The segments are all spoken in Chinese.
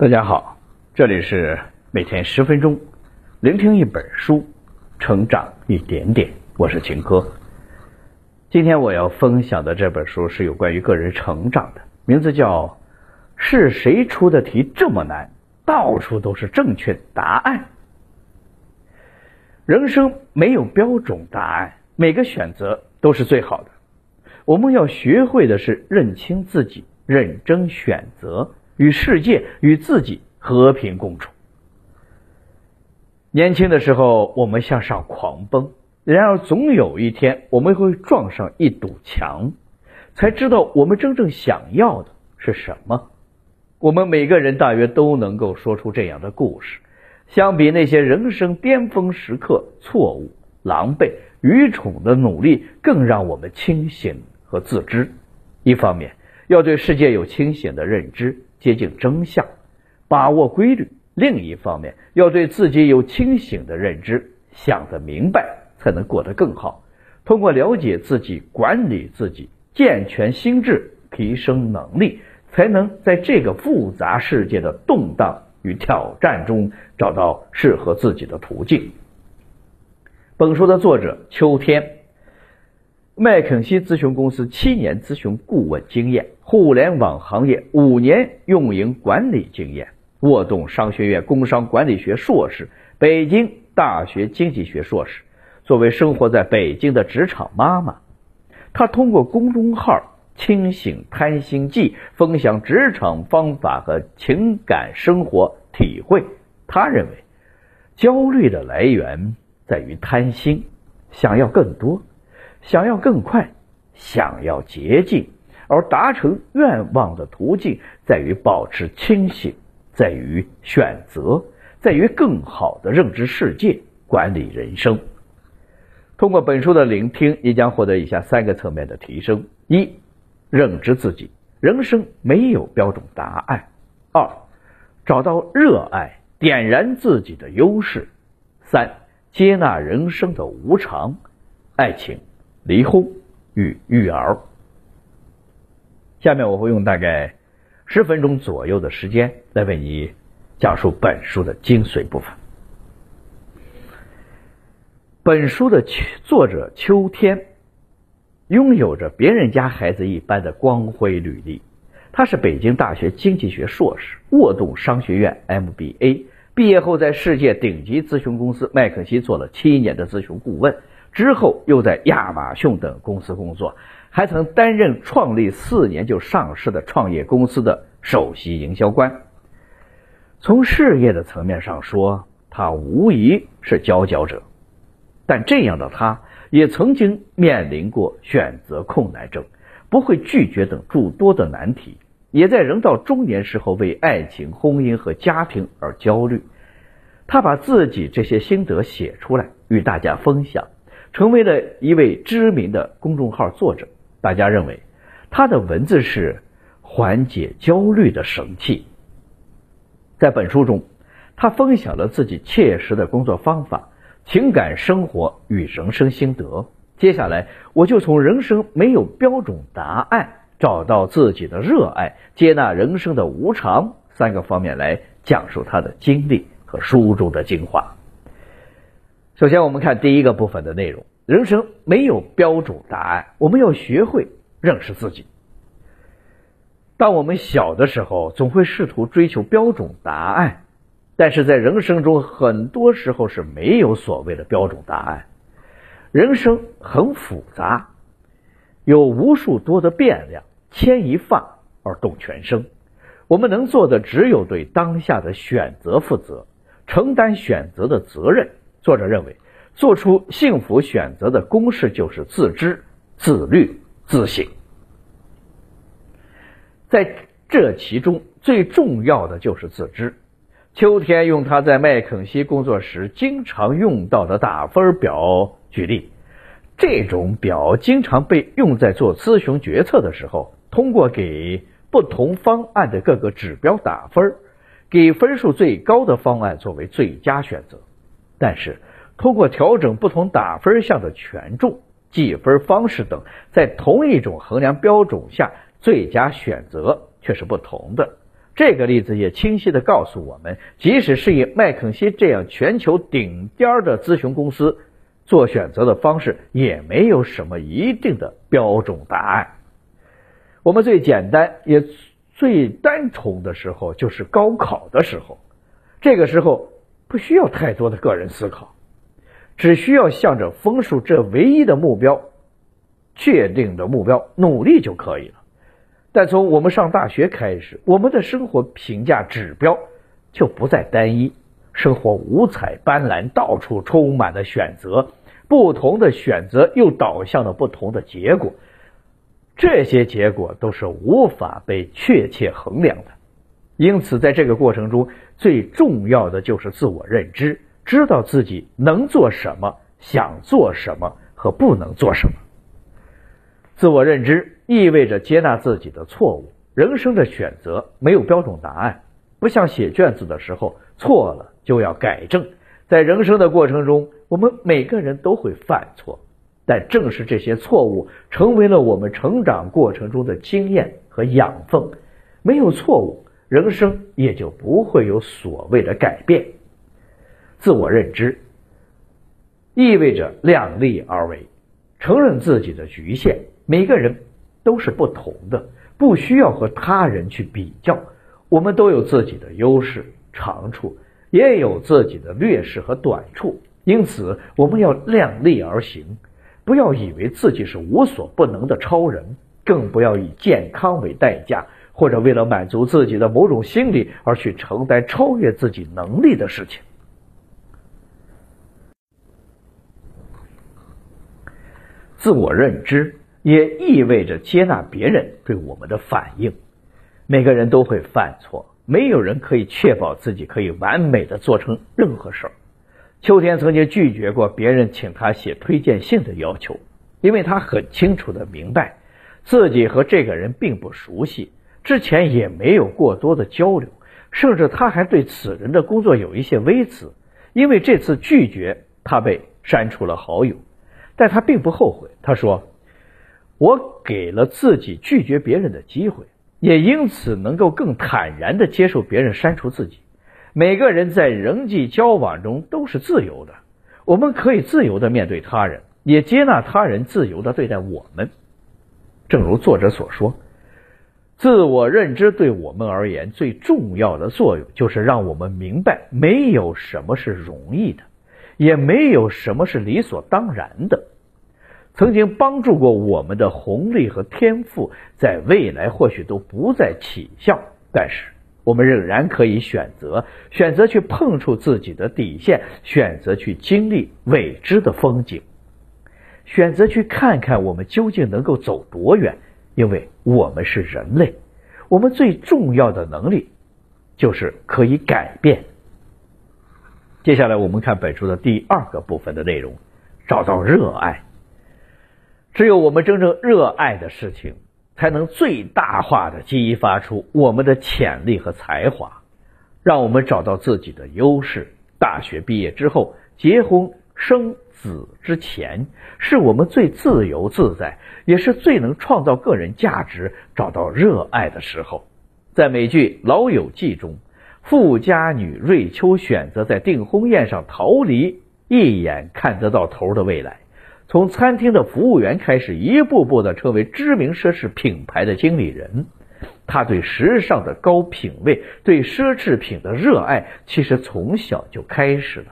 大家好，这里是每天十分钟，聆听一本书，成长一点点。我是秦科。今天我要分享的这本书是有关于个人成长的，名字叫《是谁出的题这么难，到处都是正确答案》。人生没有标准答案，每个选择都是最好的。我们要学会的是认清自己，认真选择，与世界与自己和平共处。年轻的时候，我们向上狂奔。然而，总有一天我们会撞上一堵墙，才知道我们真正想要的是什么。我们每个人大约都能够说出这样的故事。相比那些人生巅峰时刻错误、狼狈、愚蠢的努力，更让我们清醒和自知。一方面，要对世界有清醒的认知，接近真相，把握规律；另一方面，要对自己有清醒的认知，想得明白。才能过得更好。通过了解自己、管理自己、健全心智、提升能力，才能在这个复杂世界的动荡与挑战中找到适合自己的途径。本书的作者秋天，麦肯锡咨询公司七年咨询顾问经验，互联网行业五年运营管理经验，沃顿商学院工商管理学硕士，北京大学经济学硕士。作为生活在北京的职场妈妈，她通过公众号“清醒贪心记”分享职场方法和情感生活体会。她认为，焦虑的来源在于贪心，想要更多，想要更快，想要捷径；而达成愿望的途径在于保持清醒，在于选择，在于更好的认知世界，管理人生。通过本书的聆听，你将获得以下三个层面的提升：一、认知自己，人生没有标准答案；二、找到热爱，点燃自己的优势；三、接纳人生的无常，爱情、离婚与育儿。下面我会用大概十分钟左右的时间来为你讲述本书的精髓部分。本书的作者秋天拥有着别人家孩子一般的光辉履历。他是北京大学经济学硕士，沃顿商学院 MBA。毕业后，在世界顶级咨询公司麦肯锡做了七年的咨询顾问，之后又在亚马逊等公司工作，还曾担任创立四年就上市的创业公司的首席营销官。从事业的层面上说，他无疑是佼佼者。但这样的他，也曾经面临过选择困难症、不会拒绝等诸多的难题，也在人到中年时候为爱情、婚姻和家庭而焦虑。他把自己这些心得写出来，与大家分享，成为了一位知名的公众号作者。大家认为他的文字是缓解焦虑的神器。在本书中，他分享了自己切实的工作方法。情感生活与人生心得。接下来，我就从人生没有标准答案，找到自己的热爱，接纳人生的无常三个方面来讲述他的经历和书中的精华。首先，我们看第一个部分的内容：人生没有标准答案，我们要学会认识自己。当我们小的时候，总会试图追求标准答案。但是在人生中，很多时候是没有所谓的标准答案。人生很复杂，有无数多的变量，牵一发而动全身。我们能做的只有对当下的选择负责，承担选择的责任。作者认为，做出幸福选择的公式就是自知、自律、自省。在这其中，最重要的就是自知。秋天用他在麦肯锡工作时经常用到的打分表举例，这种表经常被用在做咨询决策的时候，通过给不同方案的各个指标打分，给分数最高的方案作为最佳选择。但是，通过调整不同打分项的权重、计分方式等，在同一种衡量标准下，最佳选择却是不同的。这个例子也清晰的告诉我们，即使是以麦肯锡这样全球顶尖的咨询公司做选择的方式，也没有什么一定的标准答案。我们最简单也最单纯的时候，就是高考的时候。这个时候不需要太多的个人思考，只需要向着分数这唯一的目标、确定的目标努力就可以了。但从我们上大学开始，我们的生活评价指标就不再单一，生活五彩斑斓，到处充满了选择，不同的选择又导向了不同的结果，这些结果都是无法被确切衡量的。因此，在这个过程中，最重要的就是自我认知，知道自己能做什么、想做什么和不能做什么。自我认知意味着接纳自己的错误。人生的选择没有标准答案，不像写卷子的时候错了就要改正。在人生的过程中，我们每个人都会犯错，但正是这些错误成为了我们成长过程中的经验和养分。没有错误。人生也就不会有所谓的改变。自我认知意味着量力而为，承认自己的局限。每个人都是不同的，不需要和他人去比较。我们都有自己的优势、长处，也有自己的劣势和短处。因此，我们要量力而行，不要以为自己是无所不能的超人，更不要以健康为代价。或者为了满足自己的某种心理而去承担超越自己能力的事情。自我认知也意味着接纳别人对我们的反应。每个人都会犯错，没有人可以确保自己可以完美的做成任何事儿。秋天曾经拒绝过别人请他写推荐信的要求，因为他很清楚的明白自己和这个人并不熟悉。之前也没有过多的交流，甚至他还对此人的工作有一些微词。因为这次拒绝，他被删除了好友，但他并不后悔。他说：“我给了自己拒绝别人的机会，也因此能够更坦然的接受别人删除自己。每个人在人际交往中都是自由的，我们可以自由的面对他人，也接纳他人自由的对待我们。正如作者所说。”自我认知对我们而言最重要的作用，就是让我们明白，没有什么是容易的，也没有什么是理所当然的。曾经帮助过我们的红利和天赋，在未来或许都不再起效，但是我们仍然可以选择，选择去碰触自己的底线，选择去经历未知的风景，选择去看看我们究竟能够走多远。因为我们是人类，我们最重要的能力就是可以改变。接下来我们看本书的第二个部分的内容：找到热爱。只有我们真正热爱的事情，才能最大化的激发出我们的潜力和才华，让我们找到自己的优势。大学毕业之后，结婚生。子之前，是我们最自由自在，也是最能创造个人价值、找到热爱的时候。在美剧《老友记》中，富家女瑞秋选择在订婚宴上逃离一眼看得到头的未来，从餐厅的服务员开始，一步步的成为知名奢侈品牌的经理人。她对时尚的高品味、对奢侈品的热爱，其实从小就开始了。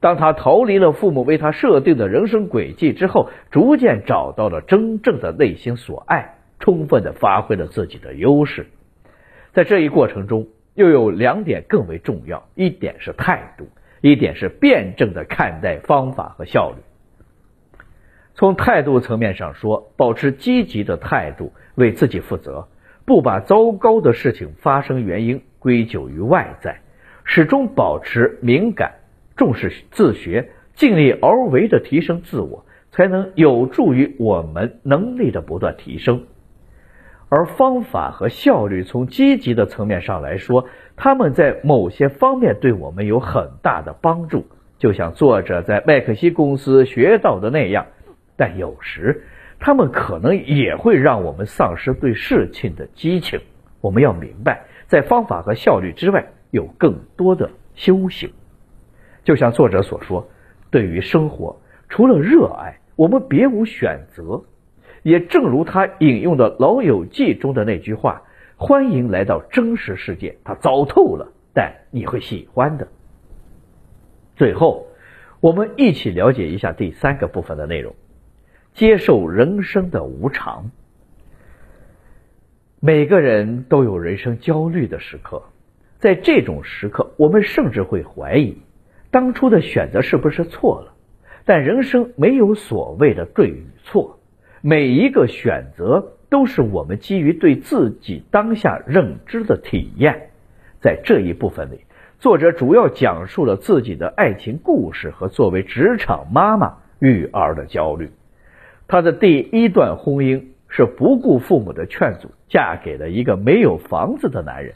当他逃离了父母为他设定的人生轨迹之后，逐渐找到了真正的内心所爱，充分的发挥了自己的优势。在这一过程中，又有两点更为重要：一点是态度，一点是辩证的看待方法和效率。从态度层面上说，保持积极的态度，为自己负责，不把糟糕的事情发生原因归咎于外在，始终保持敏感。重视自学，尽力而为的提升自我，才能有助于我们能力的不断提升。而方法和效率，从积极的层面上来说，他们在某些方面对我们有很大的帮助，就像作者在麦肯锡公司学到的那样。但有时，他们可能也会让我们丧失对事情的激情。我们要明白，在方法和效率之外，有更多的修行。就像作者所说，对于生活，除了热爱，我们别无选择。也正如他引用的《老友记》中的那句话：“欢迎来到真实世界，它糟透了，但你会喜欢的。”最后，我们一起了解一下第三个部分的内容：接受人生的无常。每个人都有人生焦虑的时刻，在这种时刻，我们甚至会怀疑当初的选择是不是错了。但人生没有所谓的对与错，每一个选择都是我们基于对自己当下认知的体验。在这一部分里，作者主要讲述了自己的爱情故事和作为职场妈妈育儿的焦虑。她的第一段婚姻。是不顾父母的劝阻，嫁给了一个没有房子的男人，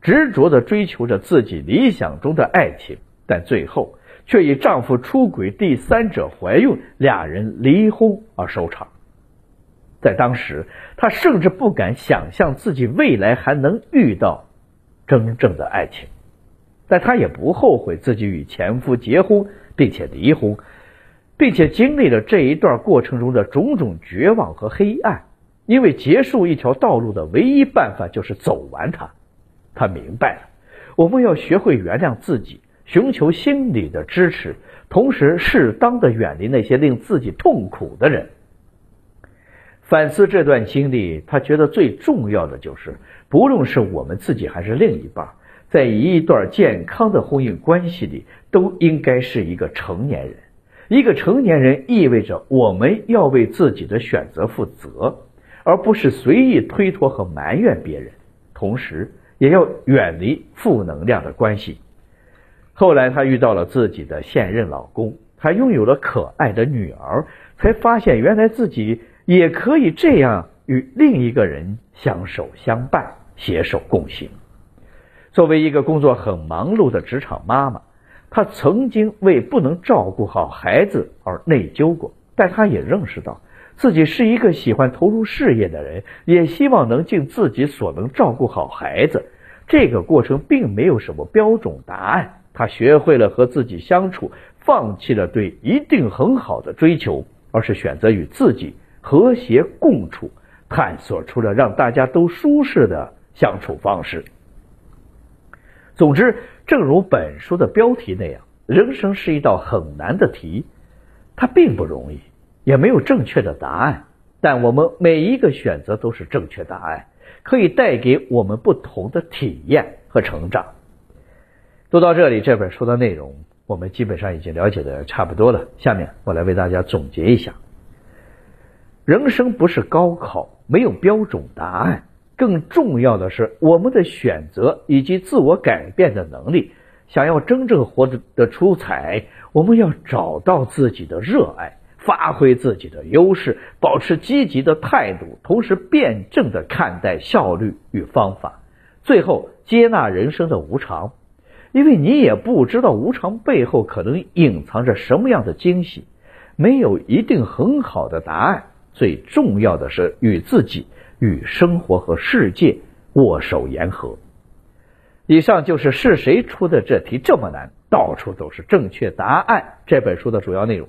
执着的追求着自己理想中的爱情，但最后却以丈夫出轨、第三者怀孕、俩人离婚而收场。在当时，她甚至不敢想象自己未来还能遇到真正的爱情，但她也不后悔自己与前夫结婚并且离婚。并且经历了这一段过程中的种种绝望和黑暗，因为结束一条道路的唯一办法就是走完它。他明白了，我们要学会原谅自己，寻求心理的支持，同时适当的远离那些令自己痛苦的人。反思这段经历，他觉得最重要的就是，不论是我们自己还是另一半，在一段健康的婚姻关系里，都应该是一个成年人。一个成年人意味着我们要为自己的选择负责，而不是随意推脱和埋怨别人。同时，也要远离负能量的关系。后来，她遇到了自己的现任老公，还拥有了可爱的女儿，才发现原来自己也可以这样与另一个人相守相伴、携手共行。作为一个工作很忙碌的职场妈妈。她曾经为不能照顾好孩子而内疚过，但她也认识到自己是一个喜欢投入事业的人，也希望能尽自己所能照顾好孩子。这个过程并没有什么标准答案，她学会了和自己相处，放弃了对一定很好的追求，而是选择与自己和谐共处，探索出了让大家都舒适的相处方式。总之。正如本书的标题那样，人生是一道很难的题，它并不容易，也没有正确的答案。但我们每一个选择都是正确答案，可以带给我们不同的体验和成长。读到这里，这本书的内容我们基本上已经了解的差不多了。下面我来为大家总结一下：人生不是高考，没有标准答案。更重要的是，我们的选择以及自我改变的能力。想要真正活得的出彩，我们要找到自己的热爱，发挥自己的优势，保持积极的态度，同时辩证的看待效率与方法。最后，接纳人生的无常，因为你也不知道无常背后可能隐藏着什么样的惊喜。没有一定很好的答案，最重要的是与自己。与生活和世界握手言和。以上就是是谁出的这题这么难，到处都是正确答案。这本书的主要内容，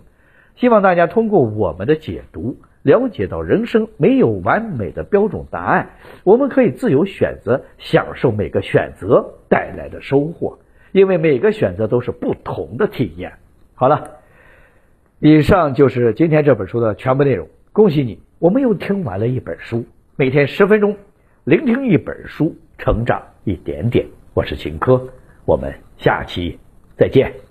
希望大家通过我们的解读，了解到人生没有完美的标准答案，我们可以自由选择，享受每个选择带来的收获，因为每个选择都是不同的体验。好了，以上就是今天这本书的全部内容。恭喜你，我们又听完了一本书。每天十分钟，聆听一本书，成长一点点。我是秦科，我们下期再见。